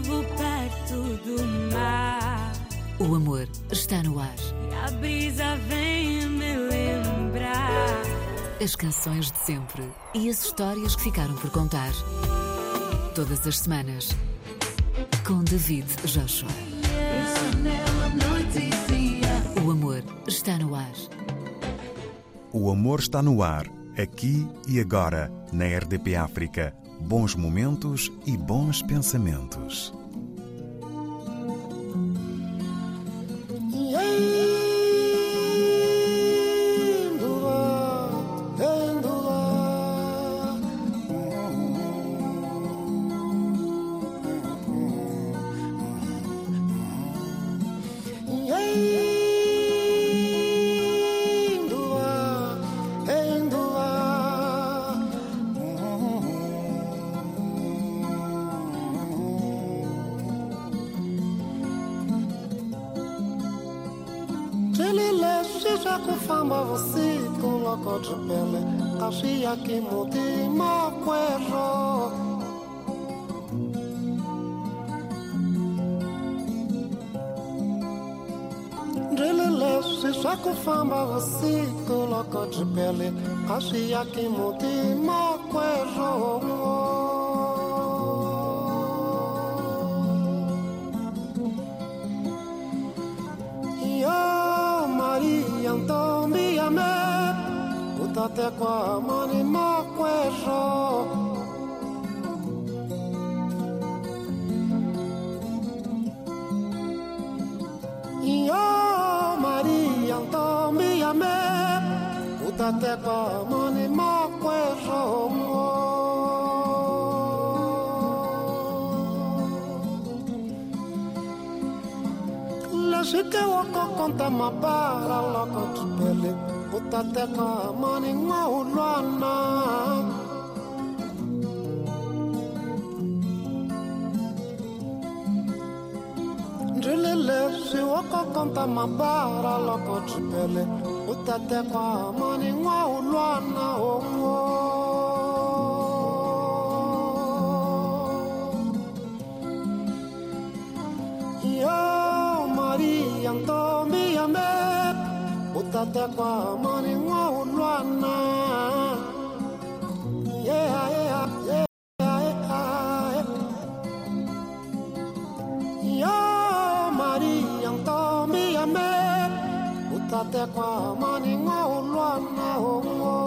vivo perto do mar. O amor está no ar. E a brisa vem me lembrar. As canções de sempre e as histórias que ficaram por contar. Todas as semanas. Com David Joshua. O amor está no ar. O amor está no ar, aqui e agora, na RDP África. Bons momentos e bons pensamentos. Akufamba wasito loko jipele Ashia kimuti E Yo Maria então, Antônia me Utate kwa Mani makwejo Itatepa, Manima, Cuerro. La chica wako conta mapara loko kipele Utateka manima ulwana Drilele si wako conta mapara loko utatekwa mani nwa ulwana omwo iyo mari yang tombi ame utatekwa mani nwa katekwa maninga ulwana omwo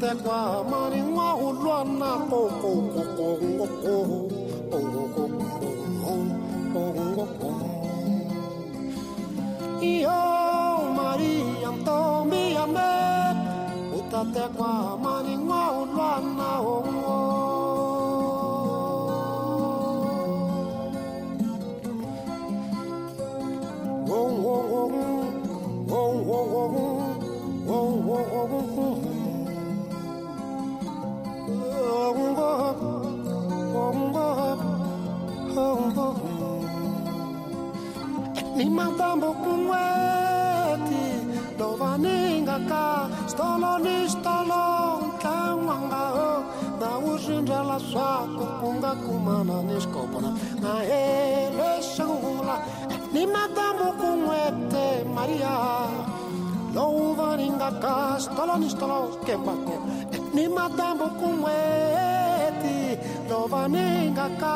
tekwa marinwa ulwana koko koko ngoko ngoko ngoko Io Maria Antomia me utatekwa marinwa ulwana ngoko nga kumana ni xikopana na hele xangula ni madamu ku n'wete maria. Lowu vaningaka stoloni stolo kembako ni madamu ku n'weti lowu vaningaka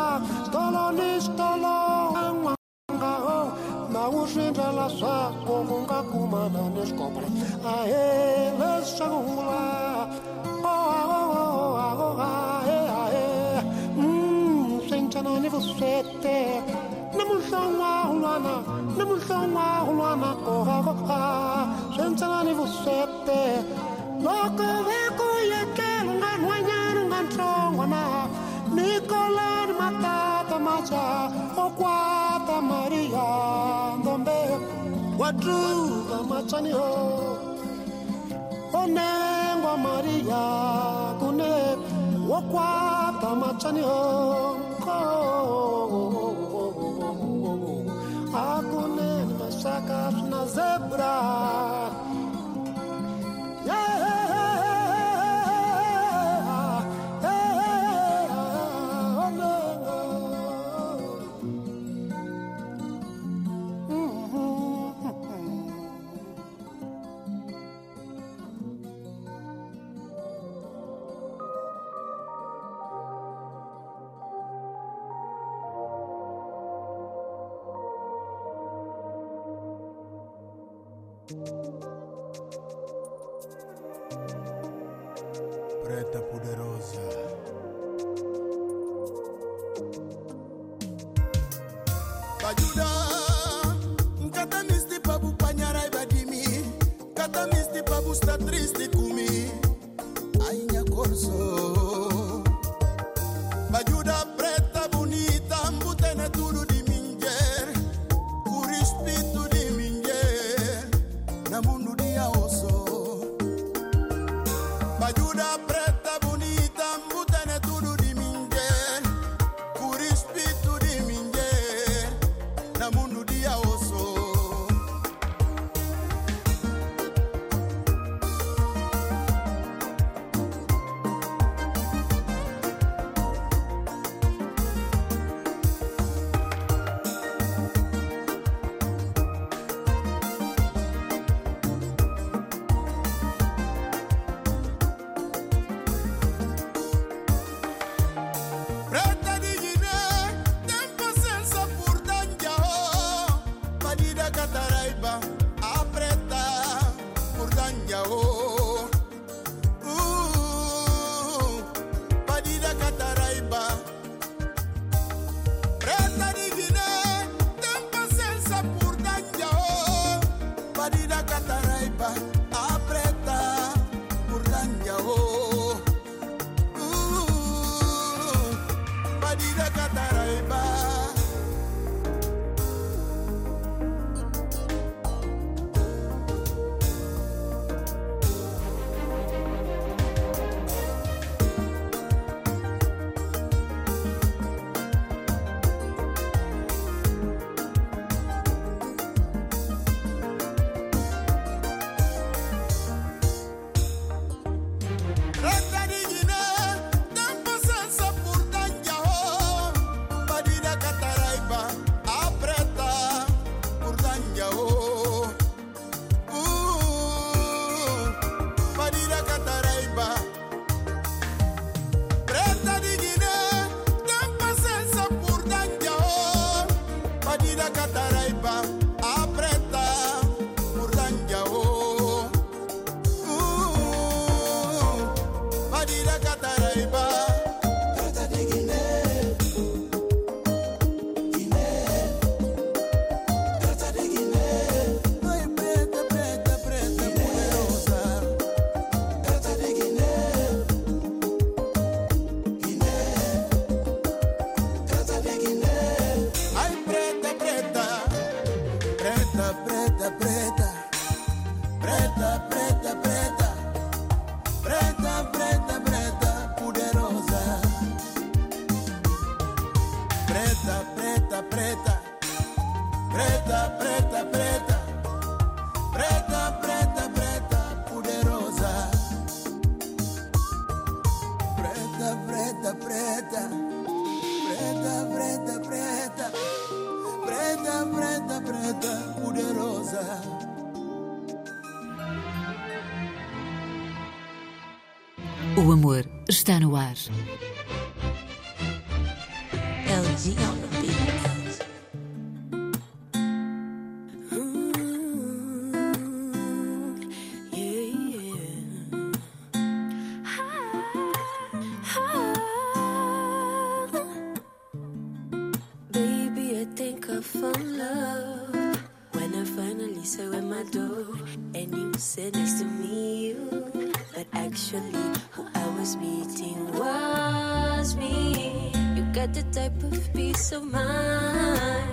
stoloni stolo tlangwanga o na uzindlela swako ku nga kumana ni xikopana a hele xangula sentjana ni vuswete ni kusete Namushama Hulana Namushama Hulana Kohaka Shentanani Vusete. Loka Veko Yekel Ngan Wanyan Ngan Chongwana Nicolan Matata Macha Okwata Maria. Ndombe Wadruva Machani Ho. Onengwa Maria Kune Okwata Machani Ho. Akune ni masaka na zebra Preta poderosa. bajuda nkata misti pa bupanyarai badimi kata misti pa busta tristi kumi. Ainya corso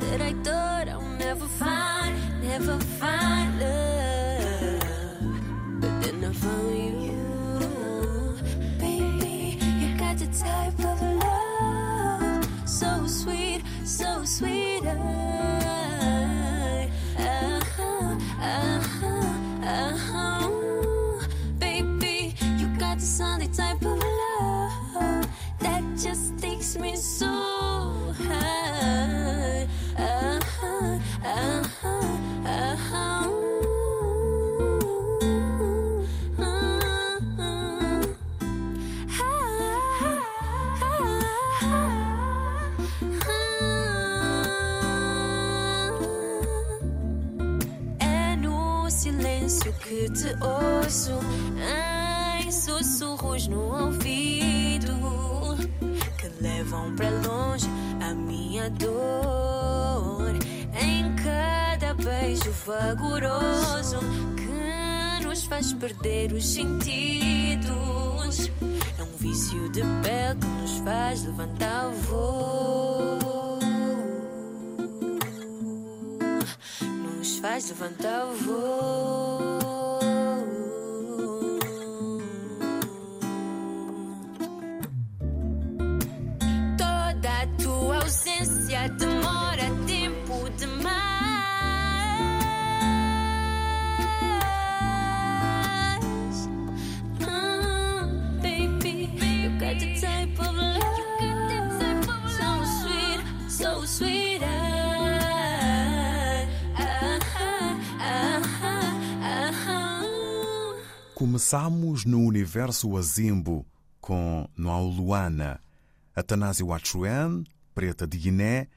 that I thought I'll never find, never find love. But then I found you, baby. You got the type of love so sweet, so sweet. I, levam para longe a minha dor. Em cada beijo vagaroso que nos faz perder os sentidos. É um vício de pele que nos faz levantar o voo. Nos faz levantar o voo. Começamos no universo Azimbo com Noau Luana, Atanásio Achuen, Preta de Guiné,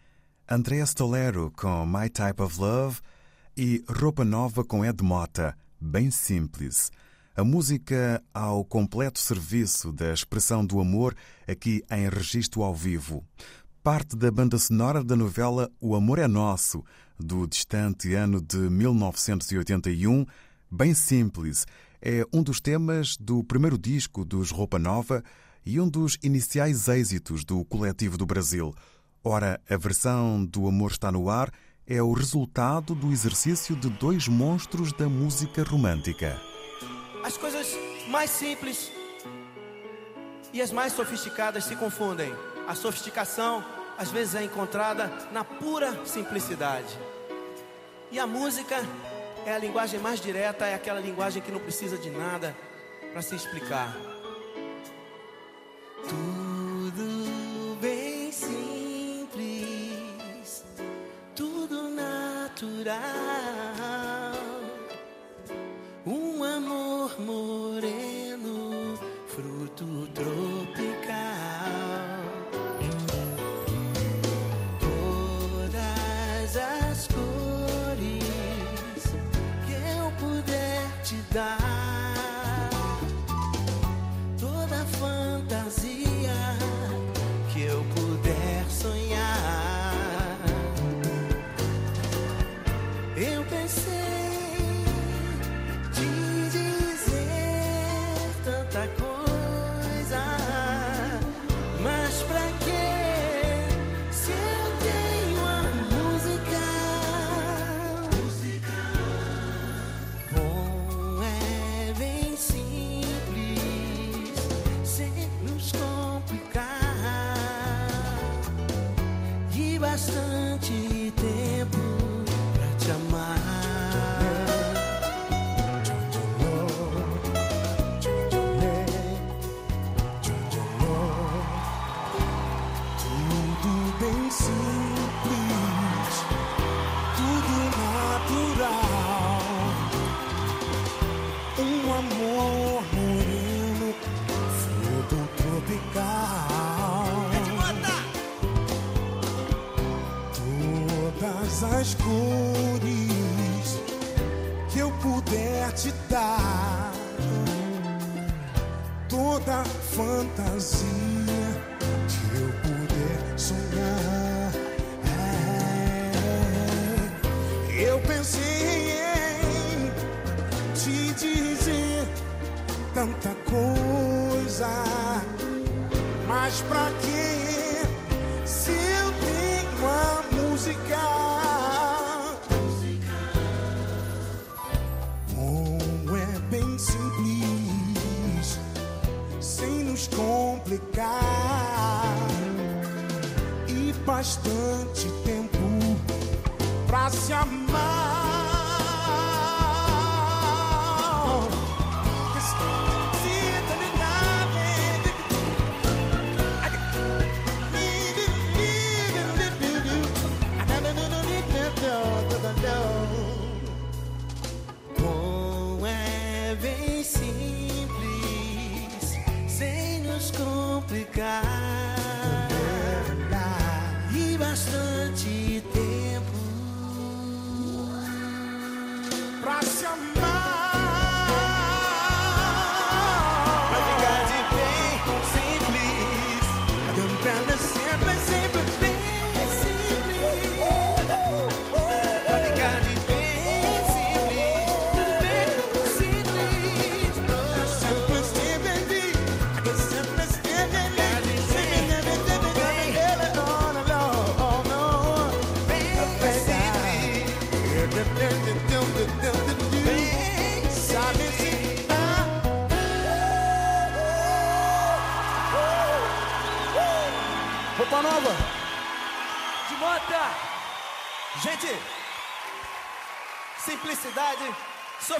Andrea Stolero com My Type of Love e Roupa Nova com Ed Mota, bem simples. A música ao completo serviço da expressão do amor aqui em registro ao vivo. Parte da banda sonora da novela O Amor é Nosso, do distante ano de 1981, bem simples. É um dos temas do primeiro disco dos Roupa Nova e um dos iniciais êxitos do coletivo do Brasil. Ora, a versão do Amor está no ar é o resultado do exercício de dois monstros da música romântica. As coisas mais simples e as mais sofisticadas se confundem. A sofisticação às vezes é encontrada na pura simplicidade. E a música é a linguagem mais direta, é aquela linguagem que não precisa de nada para se explicar.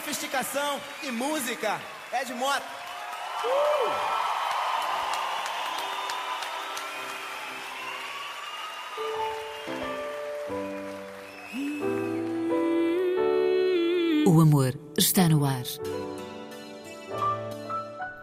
Sofisticação e música é de mota. O amor está no ar.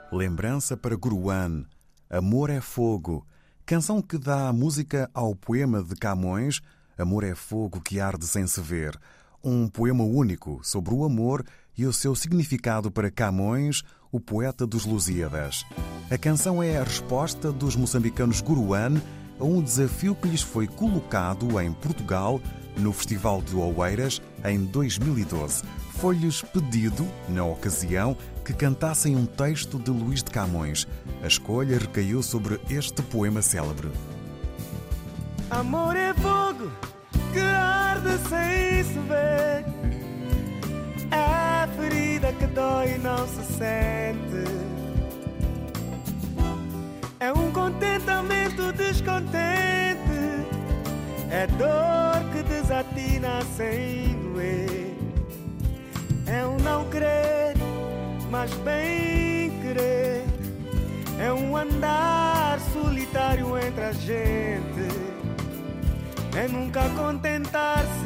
Lembrança para Guruan, Amor é Fogo, canção que dá música ao poema de Camões, Amor é Fogo que arde sem se ver. Um poema único sobre o amor e o seu significado para Camões, o poeta dos Lusíadas. A canção é a resposta dos moçambicanos Guruan a um desafio que lhes foi colocado em Portugal no Festival de Oeiras em 2012. Foi-lhes pedido, na ocasião, que cantassem um texto de Luís de Camões. A escolha recaiu sobre este poema célebre. Amor é fogo que arde sem se ver. Ferida que dói e não se sente. É um contentamento descontente. É dor que desatina sem doer. É um não querer, mas bem querer. É um andar solitário entre a gente. É nunca contentar-se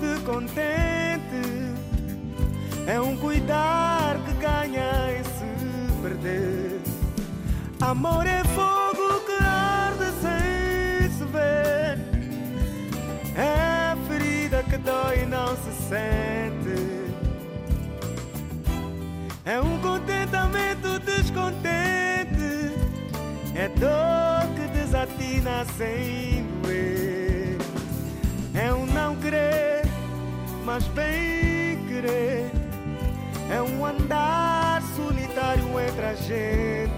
de contente. É um cuidar que ganha em se perder. Amor é fogo que arde sem se ver. É ferida que dói e não se sente. É um contentamento descontente. É dor que desatina sem doer. É um não querer, mas bem querer. É um andar solitário entre a gente.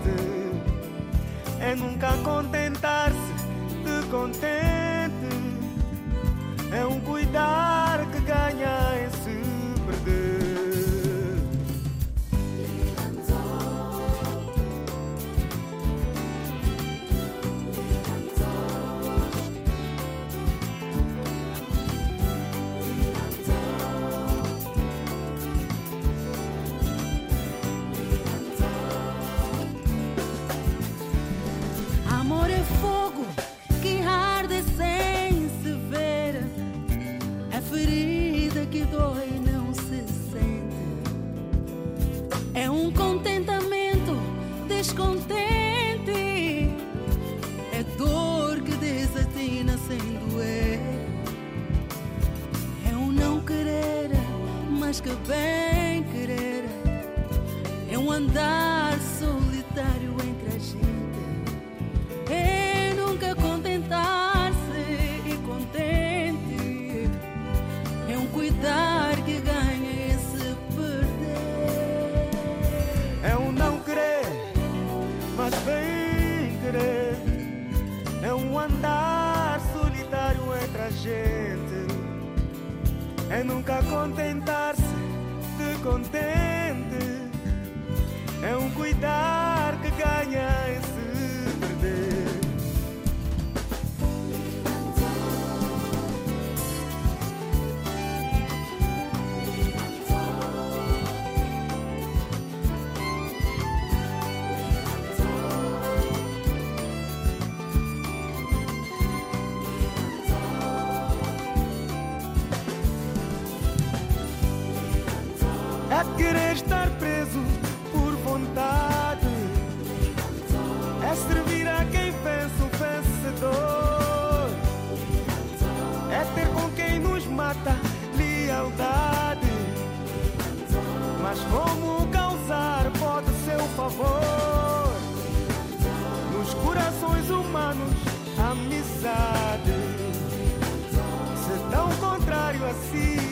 É nunca contentar-se de contente. É um cuidar que ganha em mais que bem querer. É um andar É nunca contentar-se de contente. É um cuidar Mas como causar pode ser o favor? Nos corações humanos, amizade. Se tão contrário a si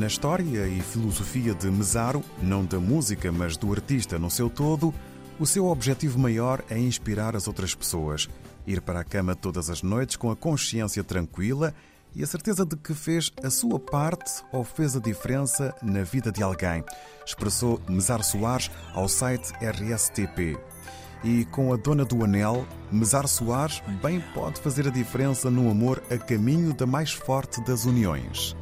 Na história e filosofia de Mesaro, não da música, mas do artista no seu todo, o seu objetivo maior é inspirar as outras pessoas, ir para a cama todas as noites com a consciência tranquila e a certeza de que fez a sua parte ou fez a diferença na vida de alguém, expressou Mesaro Soares ao site RSTP. E com a dona do anel, Mesar Soares bem pode fazer a diferença no amor a caminho da mais forte das uniões.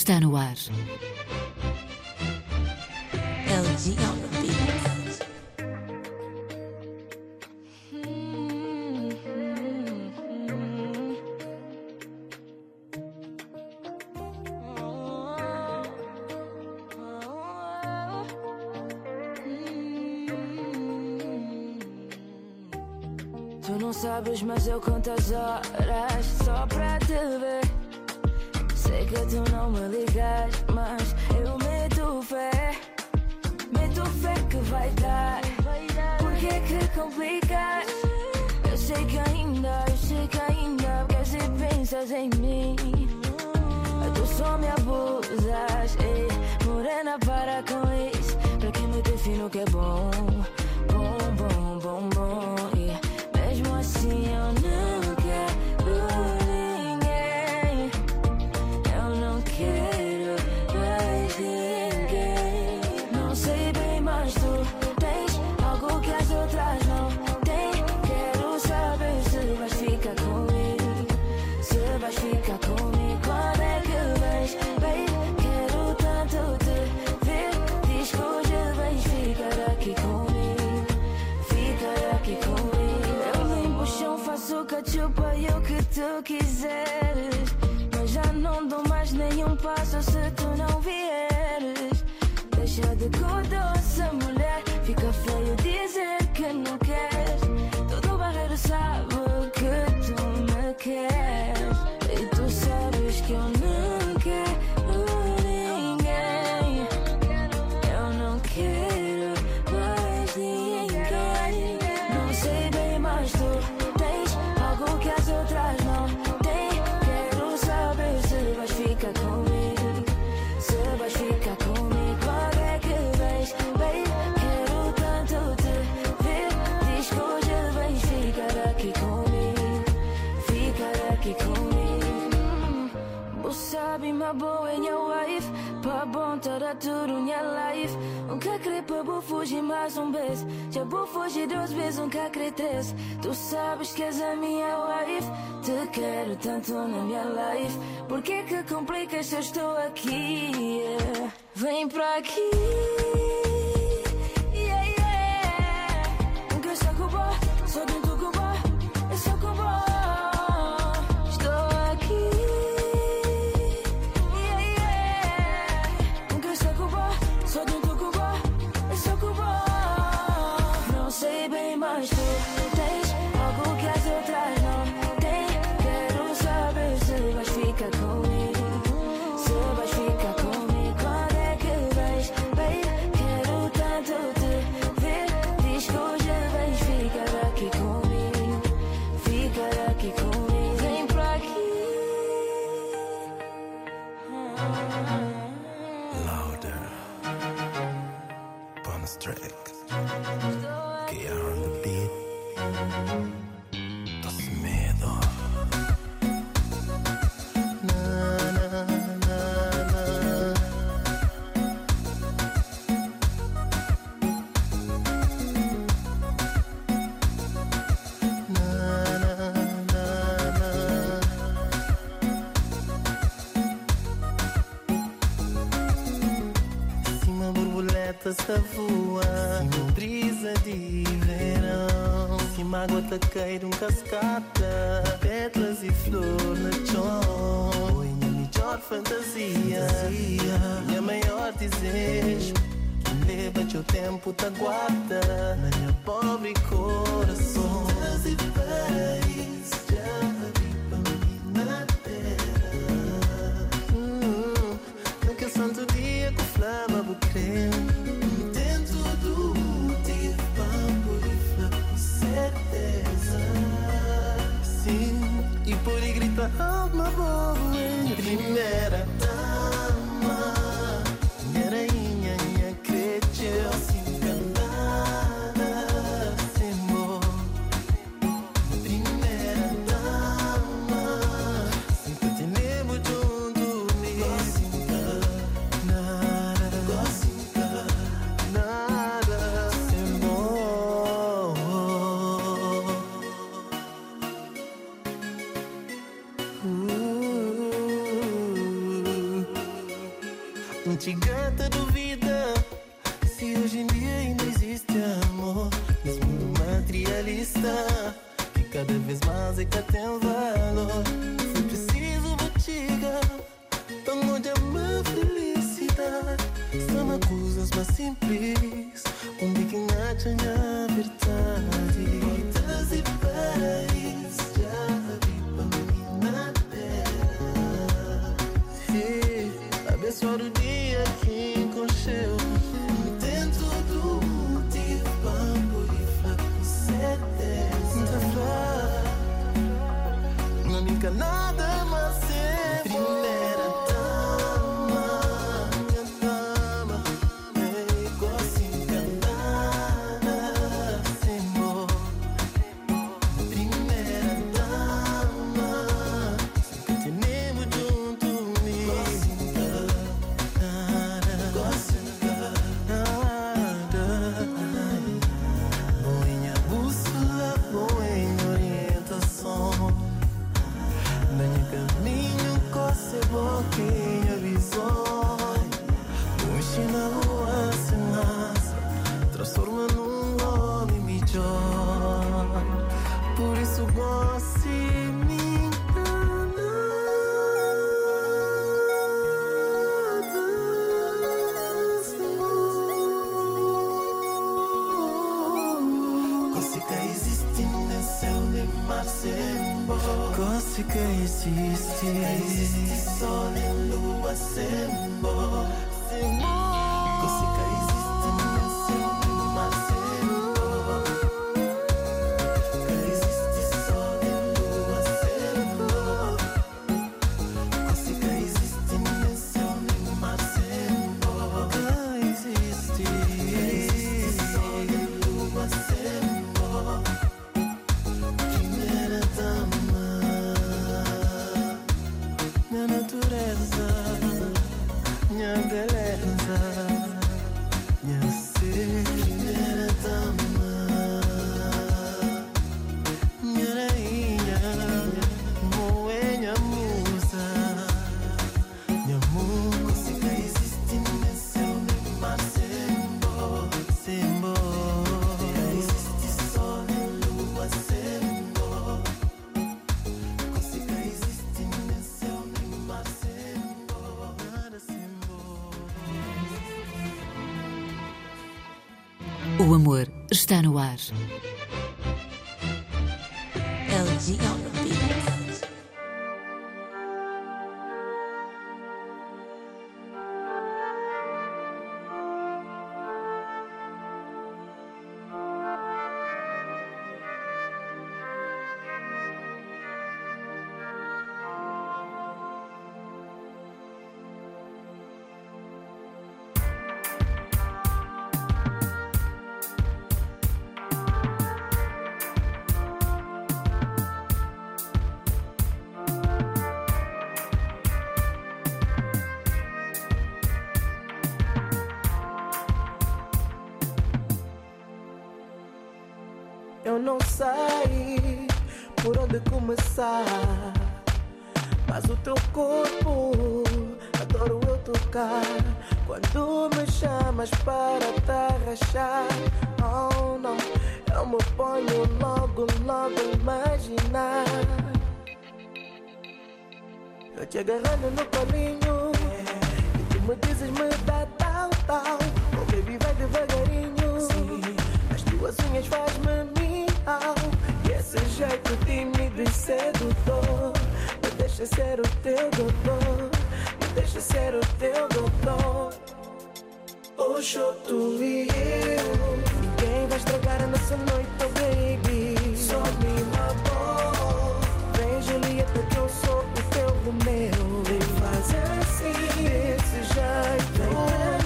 Está no ar. mas eu meto fé, meto fé que vai dar. Porque é que complicas? Eu sei que ainda, eu sei que ainda queres e pensas em mim. Tu só me abusas, ei, morena, para com isso. Pra quem me define o que é bom. Eu e o que tu quiseres. Mas já não dou mais nenhum passo se tu não vieres. Deixa de doce mulher, fica feio dizer que não da tudo minha life. Nunca crepa, pra vou fugir mais um vez Já vou fugir duas vezes, nunca crê três Tu sabes que és a minha wife. Te quero tanto na minha life. Por que que complicas se eu estou aqui? Yeah. Vem pra aqui. Louder. Bonus track. Get on the beat. tantas não sei por onde começar, mas o teu corpo adoro eu tocar. Quando me chamas para te arrachar, oh não, eu me ponho logo, logo imaginar. Eu te agarrando no colinho e tu me dizes me dá tal, tal. Oh baby, vai devagarinho. As tuas unhas faz-me esse jeito tímido e sedutor Me deixa ser o teu doutor Me deixa ser o teu doutor. Hoje tu e eu. Ninguém vai estragar a nossa noite, oh baby Só me amor. Vem Julieta que eu sou o teu Romeu. Vem fazer assim, desse jeito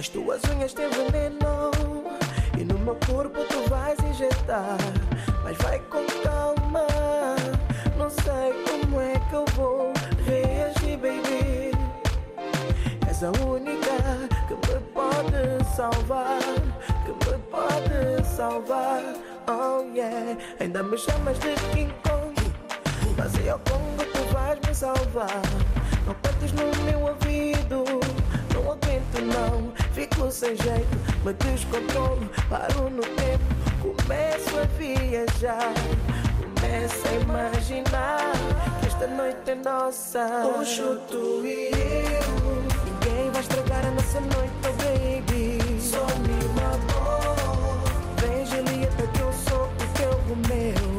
As tuas unhas têm veneno e no meu corpo tu vais injetar. Mas vai com calma, não sei como é que eu vou reagir, baby. És a única que me pode salvar, que me pode salvar. Oh yeah, ainda me chamas de King Kong, mas eu Congo tu vais me salvar. Não cantes no meu ouvido, não aguento não. Fico sem jeito, me descontrolo, paro no tempo. Começo a viajar, começo a imaginar que esta noite é nossa. Hoje tu e eu. Ninguém vai estragar a nossa noite, oh baby. Só me vem Veja, Lieta, que eu sou o teu meu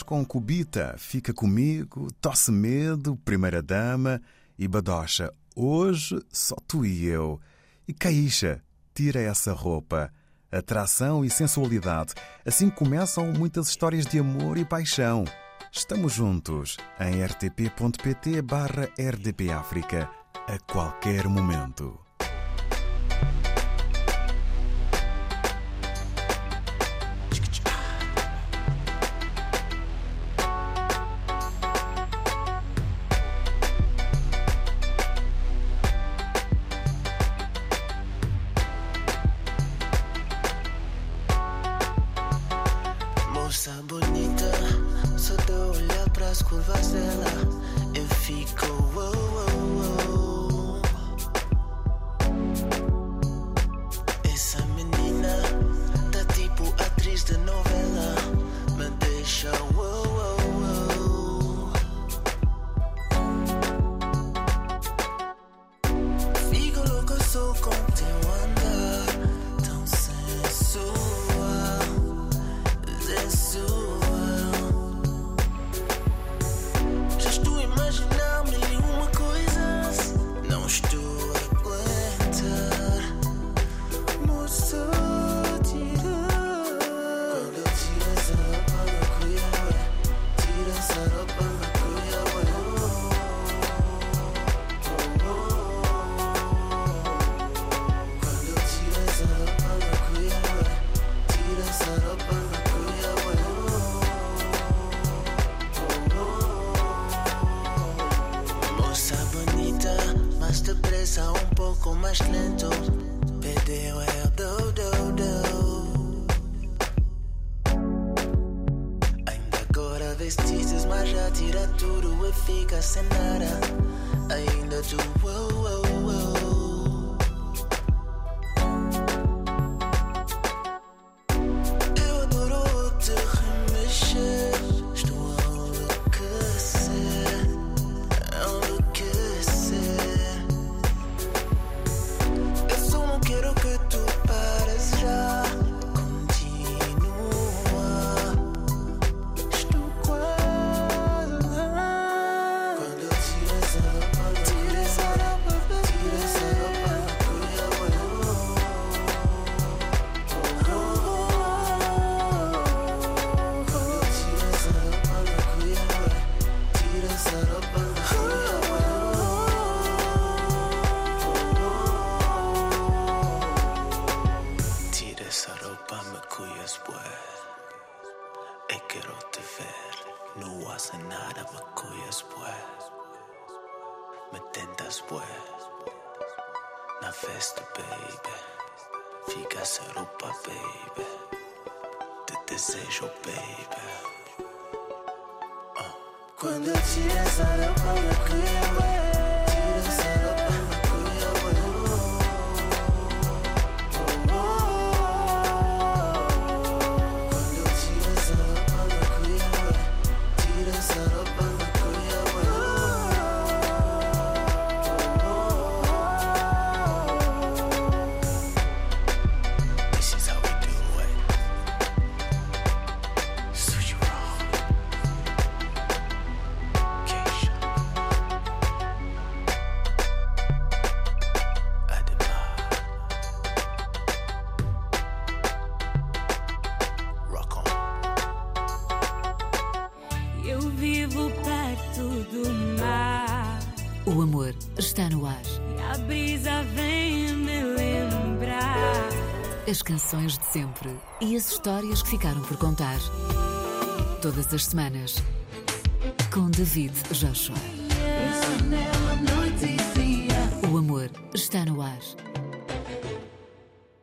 com Cubita, Fica Comigo, Tosse Medo, Primeira Dama e Badocha. Hoje só tu e eu. E Caixa, tira essa roupa. Atração e sensualidade. Assim começam muitas histórias de amor e paixão. Estamos juntos em rtp.pt/rdpafrica a qualquer momento. lentils. Pede well, do, do, do. Ainda agora vestiste, mas já tira tudo e fica sem nada. me tentas pues. Na festa baby. Fica roupa baby. Te desejo baby. Uh. quando te eu como crime as histórias que ficaram por contar. Todas as semanas. Com David Joshua.